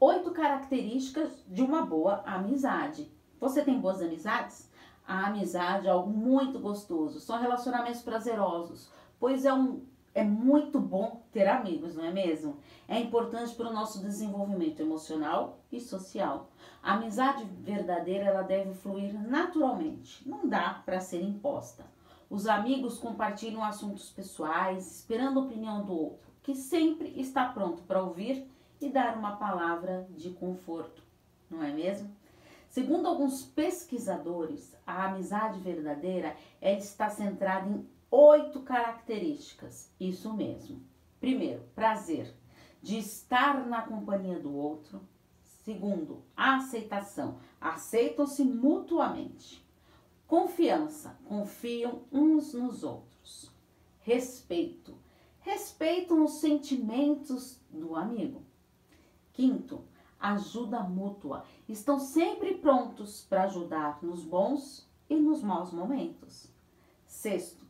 Oito características de uma boa amizade. Você tem boas amizades? A amizade é algo muito gostoso, são relacionamentos prazerosos, pois é um é muito bom ter amigos, não é mesmo? É importante para o nosso desenvolvimento emocional e social. A amizade verdadeira ela deve fluir naturalmente, não dá para ser imposta. Os amigos compartilham assuntos pessoais, esperando a opinião do outro, que sempre está pronto para ouvir e dar uma palavra de conforto, não é mesmo? Segundo alguns pesquisadores, a amizade verdadeira ela está centrada em oito características. Isso mesmo. Primeiro, prazer de estar na companhia do outro. Segundo, aceitação. Aceitam-se mutuamente. Confiança. Confiam uns nos outros. Respeito. Respeitam os sentimentos do amigo. Quinto, ajuda mútua. Estão sempre prontos para ajudar nos bons e nos maus momentos. Sexto,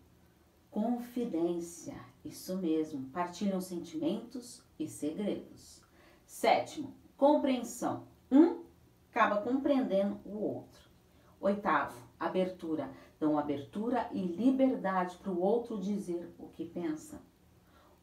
confidência. Isso mesmo, partilham sentimentos e segredos. Sétimo, compreensão. Um acaba compreendendo o outro. Oitavo, abertura. Dão abertura e liberdade para o outro dizer o que pensa.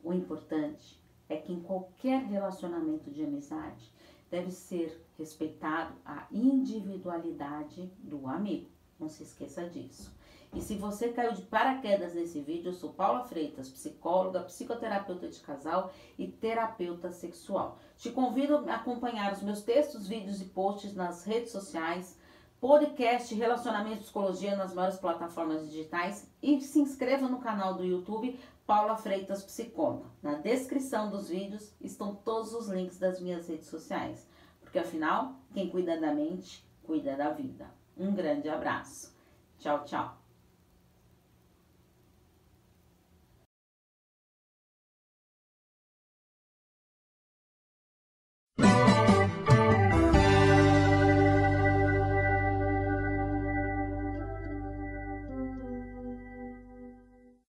O importante é que em qualquer relacionamento de amizade deve ser respeitado a individualidade do amigo. Não se esqueça disso. E se você caiu de paraquedas nesse vídeo, eu sou Paula Freitas, psicóloga, psicoterapeuta de casal e terapeuta sexual. Te convido a acompanhar os meus textos, vídeos e posts nas redes sociais, podcast Relacionamento e Psicologia nas maiores plataformas digitais e se inscreva no canal do YouTube Paula Freitas Psicóloga. Na descrição dos vídeos estão todos os links das minhas redes sociais, porque afinal, quem cuida da mente, cuida da vida. Um grande abraço. Tchau, tchau.